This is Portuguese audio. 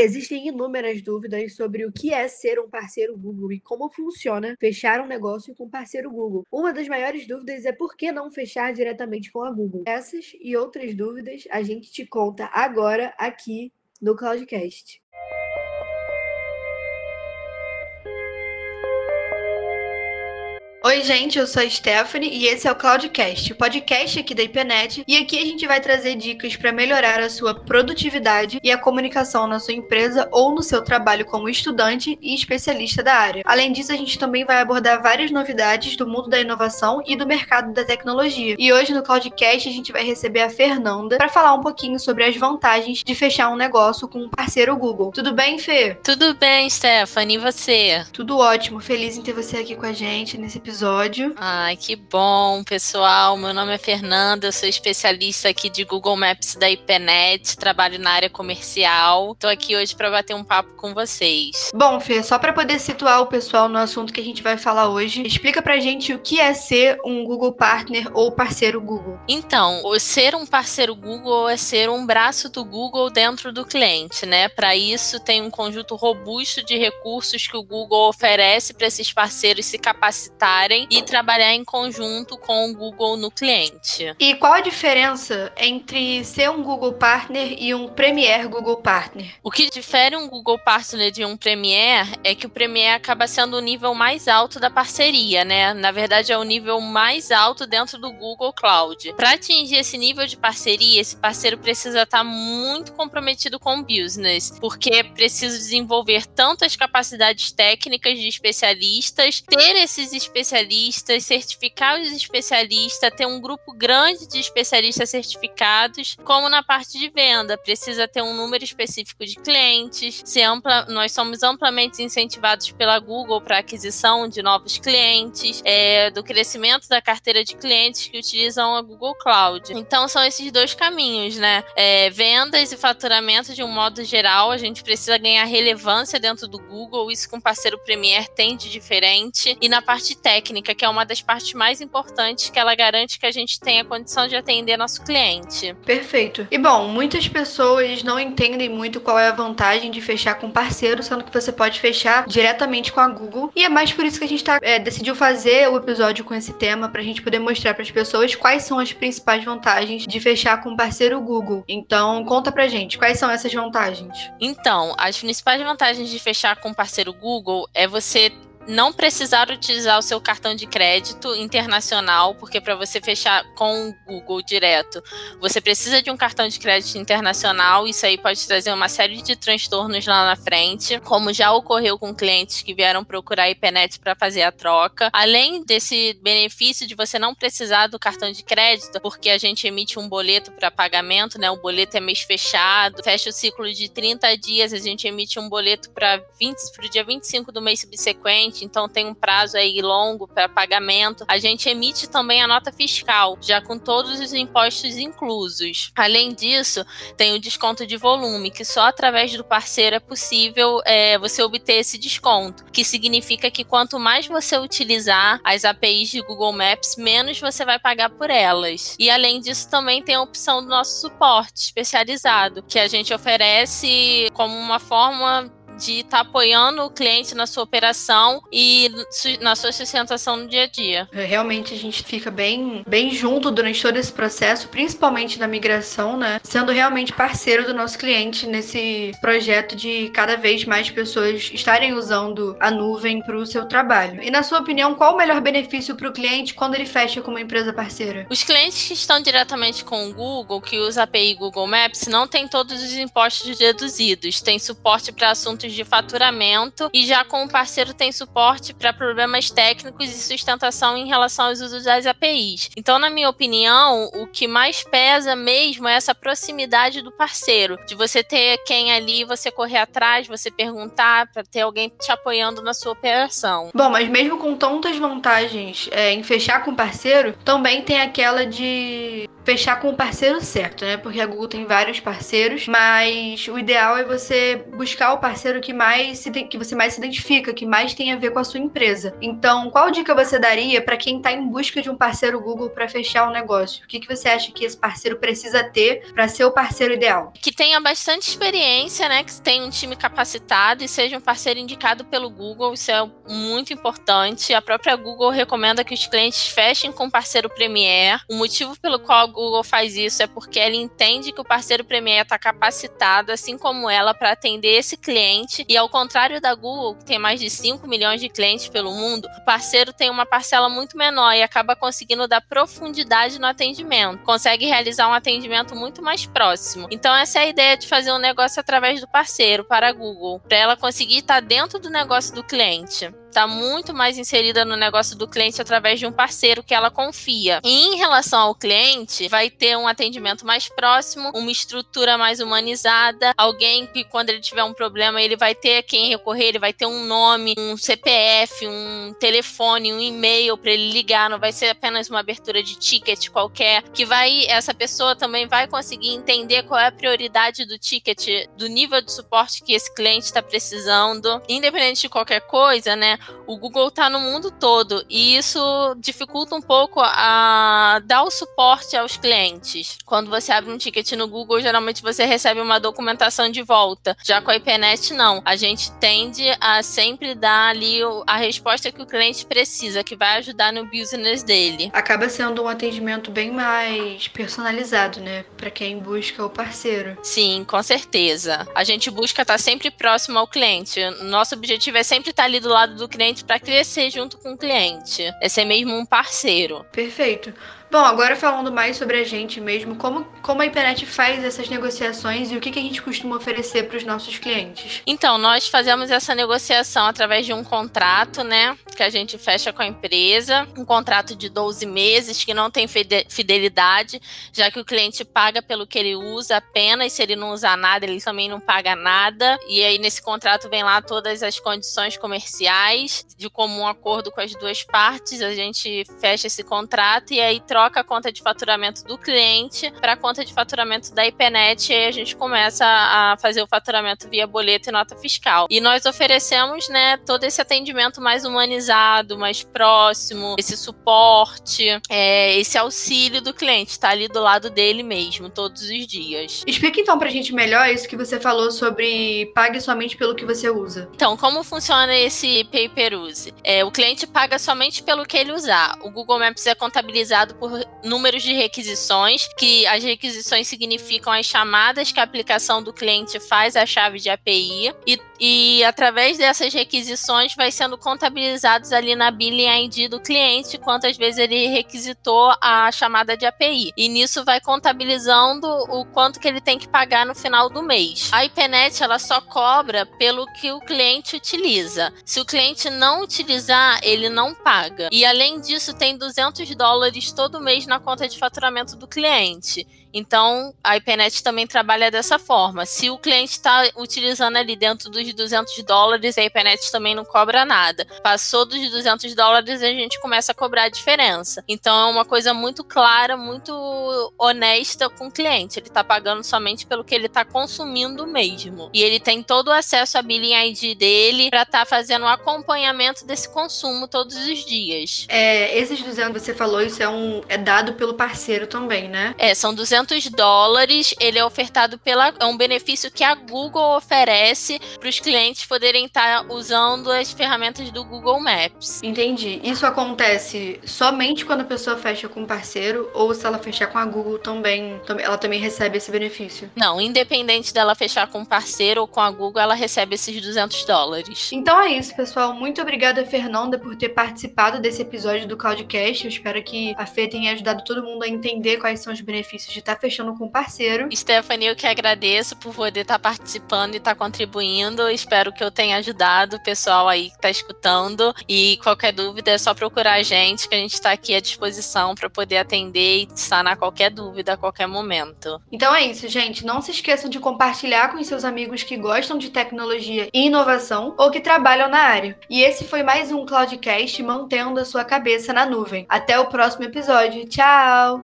Existem inúmeras dúvidas sobre o que é ser um parceiro Google e como funciona fechar um negócio com parceiro Google. Uma das maiores dúvidas é por que não fechar diretamente com a Google. Essas e outras dúvidas a gente te conta agora aqui no Cloudcast. Oi, gente, eu sou a Stephanie e esse é o Cloudcast, o podcast aqui da IPNET. E aqui a gente vai trazer dicas para melhorar a sua produtividade e a comunicação na sua empresa ou no seu trabalho como estudante e especialista da área. Além disso, a gente também vai abordar várias novidades do mundo da inovação e do mercado da tecnologia. E hoje no Cloudcast a gente vai receber a Fernanda para falar um pouquinho sobre as vantagens de fechar um negócio com um parceiro Google. Tudo bem, Fê? Tudo bem, Stephanie, e você? Tudo ótimo, feliz em ter você aqui com a gente nesse episódio episódio. Ai, que bom, pessoal. Meu nome é Fernanda, eu sou especialista aqui de Google Maps da IPNET, trabalho na área comercial. Estou aqui hoje para bater um papo com vocês. Bom, Fê, só para poder situar o pessoal no assunto que a gente vai falar hoje, explica pra gente o que é ser um Google Partner ou parceiro Google. Então, ser um parceiro Google é ser um braço do Google dentro do cliente, né? Para isso, tem um conjunto robusto de recursos que o Google oferece para esses parceiros se capacitarem e trabalhar em conjunto com o Google no cliente. E qual a diferença entre ser um Google Partner e um Premier Google Partner? O que difere um Google Partner de um Premier é que o Premier acaba sendo o nível mais alto da parceria, né? Na verdade, é o nível mais alto dentro do Google Cloud. Para atingir esse nível de parceria, esse parceiro precisa estar muito comprometido com o business, porque precisa desenvolver tanto as capacidades técnicas de especialistas, ter esses especialistas especialistas, certificar os especialistas, ter um grupo grande de especialistas certificados, como na parte de venda, precisa ter um número específico de clientes, ser ampla, nós somos amplamente incentivados pela Google para aquisição de novos clientes, é, do crescimento da carteira de clientes que utilizam a Google Cloud. Então são esses dois caminhos, né? É, vendas e faturamento de um modo geral, a gente precisa ganhar relevância dentro do Google, isso com parceiro Premier tem de diferente, e na parte técnica técnica, que é uma das partes mais importantes, que ela garante que a gente tenha condição de atender nosso cliente. Perfeito. E bom, muitas pessoas não entendem muito qual é a vantagem de fechar com parceiro, sendo que você pode fechar diretamente com a Google. E é mais por isso que a gente tá, é, decidiu fazer o episódio com esse tema, para a gente poder mostrar para as pessoas quais são as principais vantagens de fechar com parceiro Google. Então, conta pra gente, quais são essas vantagens? Então, as principais vantagens de fechar com parceiro Google é você não precisar utilizar o seu cartão de crédito internacional, porque para você fechar com o Google direto, você precisa de um cartão de crédito internacional. Isso aí pode trazer uma série de transtornos lá na frente, como já ocorreu com clientes que vieram procurar a IPNET para fazer a troca. Além desse benefício de você não precisar do cartão de crédito, porque a gente emite um boleto para pagamento, né? O boleto é mês fechado, fecha o ciclo de 30 dias, a gente emite um boleto para o dia 25 do mês subsequente então tem um prazo aí longo para pagamento. A gente emite também a nota fiscal, já com todos os impostos inclusos. Além disso, tem o desconto de volume, que só através do parceiro é possível é, você obter esse desconto, que significa que quanto mais você utilizar as APIs de Google Maps, menos você vai pagar por elas. E além disso, também tem a opção do nosso suporte especializado, que a gente oferece como uma forma de estar tá apoiando o cliente na sua operação e na sua sustentação no dia a dia. É, realmente a gente fica bem, bem junto durante todo esse processo, principalmente na migração, né? Sendo realmente parceiro do nosso cliente nesse projeto de cada vez mais pessoas estarem usando a nuvem para o seu trabalho. E na sua opinião, qual o melhor benefício para o cliente quando ele fecha com uma empresa parceira? Os clientes que estão diretamente com o Google, que usa a API Google Maps, não têm todos os impostos deduzidos, tem suporte para assuntos de faturamento e já com o parceiro tem suporte para problemas técnicos e sustentação em relação aos usos das APIs. Então, na minha opinião, o que mais pesa mesmo é essa proximidade do parceiro, de você ter quem ali você correr atrás, você perguntar, para ter alguém te apoiando na sua operação. Bom, mas mesmo com tantas vantagens é, em fechar com parceiro, também tem aquela de fechar com o parceiro certo, né? Porque a Google tem vários parceiros, mas o ideal é você buscar o parceiro parceiro que mais se, que você mais se identifica, que mais tem a ver com a sua empresa. Então, qual dica você daria para quem está em busca de um parceiro Google para fechar um negócio? O que, que você acha que esse parceiro precisa ter para ser o parceiro ideal? Que tenha bastante experiência, né? Que tenha um time capacitado e seja um parceiro indicado pelo Google. Isso é muito importante. A própria Google recomenda que os clientes fechem com o parceiro Premier. O motivo pelo qual a Google faz isso é porque ela entende que o parceiro Premier está capacitado, assim como ela, para atender esse cliente. E ao contrário da Google, que tem mais de 5 milhões de clientes pelo mundo, o parceiro tem uma parcela muito menor e acaba conseguindo dar profundidade no atendimento. Consegue realizar um atendimento muito mais próximo. Então, essa é a ideia de fazer um negócio através do parceiro para a Google, para ela conseguir estar dentro do negócio do cliente está muito mais inserida no negócio do cliente através de um parceiro que ela confia. E em relação ao cliente, vai ter um atendimento mais próximo, uma estrutura mais humanizada, alguém que quando ele tiver um problema, ele vai ter quem recorrer, ele vai ter um nome, um CPF, um telefone, um e-mail para ele ligar, não vai ser apenas uma abertura de ticket qualquer, que vai essa pessoa também vai conseguir entender qual é a prioridade do ticket, do nível de suporte que esse cliente está precisando, independente de qualquer coisa, né? O Google está no mundo todo e isso dificulta um pouco a dar o suporte aos clientes. Quando você abre um ticket no Google, geralmente você recebe uma documentação de volta. Já com a IPNet, não. A gente tende a sempre dar ali a resposta que o cliente precisa, que vai ajudar no business dele. Acaba sendo um atendimento bem mais personalizado, né? Para quem busca o parceiro. Sim, com certeza. A gente busca estar sempre próximo ao cliente. Nosso objetivo é sempre estar ali do lado do cliente para crescer junto com o cliente. É ser mesmo um parceiro. Perfeito. Bom, agora falando mais sobre a gente mesmo, como, como a internet faz essas negociações e o que, que a gente costuma oferecer para os nossos clientes? Então, nós fazemos essa negociação através de um contrato, né? Que a gente fecha com a empresa, um contrato de 12 meses que não tem fidelidade, já que o cliente paga pelo que ele usa apenas, se ele não usar nada, ele também não paga nada. E aí, nesse contrato, vem lá todas as condições comerciais, de comum acordo com as duas partes, a gente fecha esse contrato e aí troca a conta de faturamento do cliente para a conta de faturamento da IPNET e aí a gente começa a fazer o faturamento via boleto e nota fiscal. E nós oferecemos, né, todo esse atendimento mais humanizado, mais próximo, esse suporte, é, esse auxílio do cliente, está ali do lado dele mesmo, todos os dias. Explica então pra gente melhor isso que você falou sobre pague somente pelo que você usa. Então, como funciona esse pay per use? É, o cliente paga somente pelo que ele usar. O Google Maps é contabilizado por números de requisições, que as requisições significam as chamadas que a aplicação do cliente faz à chave de API, e, e através dessas requisições vai sendo contabilizados ali na billing ID do cliente quantas vezes ele requisitou a chamada de API. E nisso vai contabilizando o quanto que ele tem que pagar no final do mês. A IPNet ela só cobra pelo que o cliente utiliza. Se o cliente não utilizar, ele não paga. E além disso, tem 200 dólares todo mês na conta de faturamento do cliente. Então, a IPNet também trabalha dessa forma. Se o cliente está utilizando ali dentro dos 200 dólares, a IPNet também não cobra nada. Passou dos 200 dólares, a gente começa a cobrar a diferença. Então, é uma coisa muito clara, muito honesta com o cliente. Ele está pagando somente pelo que ele está consumindo mesmo. E ele tem todo o acesso à billing ID dele para estar tá fazendo o acompanhamento desse consumo todos os dias. É, esses 200 você falou, isso é, um, é dado pelo parceiro também, né? É, são 200 200 dólares, ele é ofertado pela. É um benefício que a Google oferece para os clientes poderem estar usando as ferramentas do Google Maps. Entendi. Isso acontece somente quando a pessoa fecha com um parceiro ou se ela fechar com a Google também, ela também recebe esse benefício? Não, independente dela fechar com um parceiro ou com a Google, ela recebe esses 200 dólares. Então é isso, pessoal. Muito obrigada, Fernanda, por ter participado desse episódio do Cloudcast. Eu espero que a Fê tenha ajudado todo mundo a entender quais são os benefícios de estar fechando com parceiro. Stephanie, eu que agradeço por poder estar participando e estar contribuindo. Espero que eu tenha ajudado o pessoal aí que está escutando. E qualquer dúvida é só procurar a gente, que a gente está aqui à disposição para poder atender e sanar qualquer dúvida a qualquer momento. Então é isso, gente. Não se esqueçam de compartilhar com seus amigos que gostam de tecnologia e inovação ou que trabalham na área. E esse foi mais um Cloudcast mantendo a sua cabeça na nuvem. Até o próximo episódio. Tchau!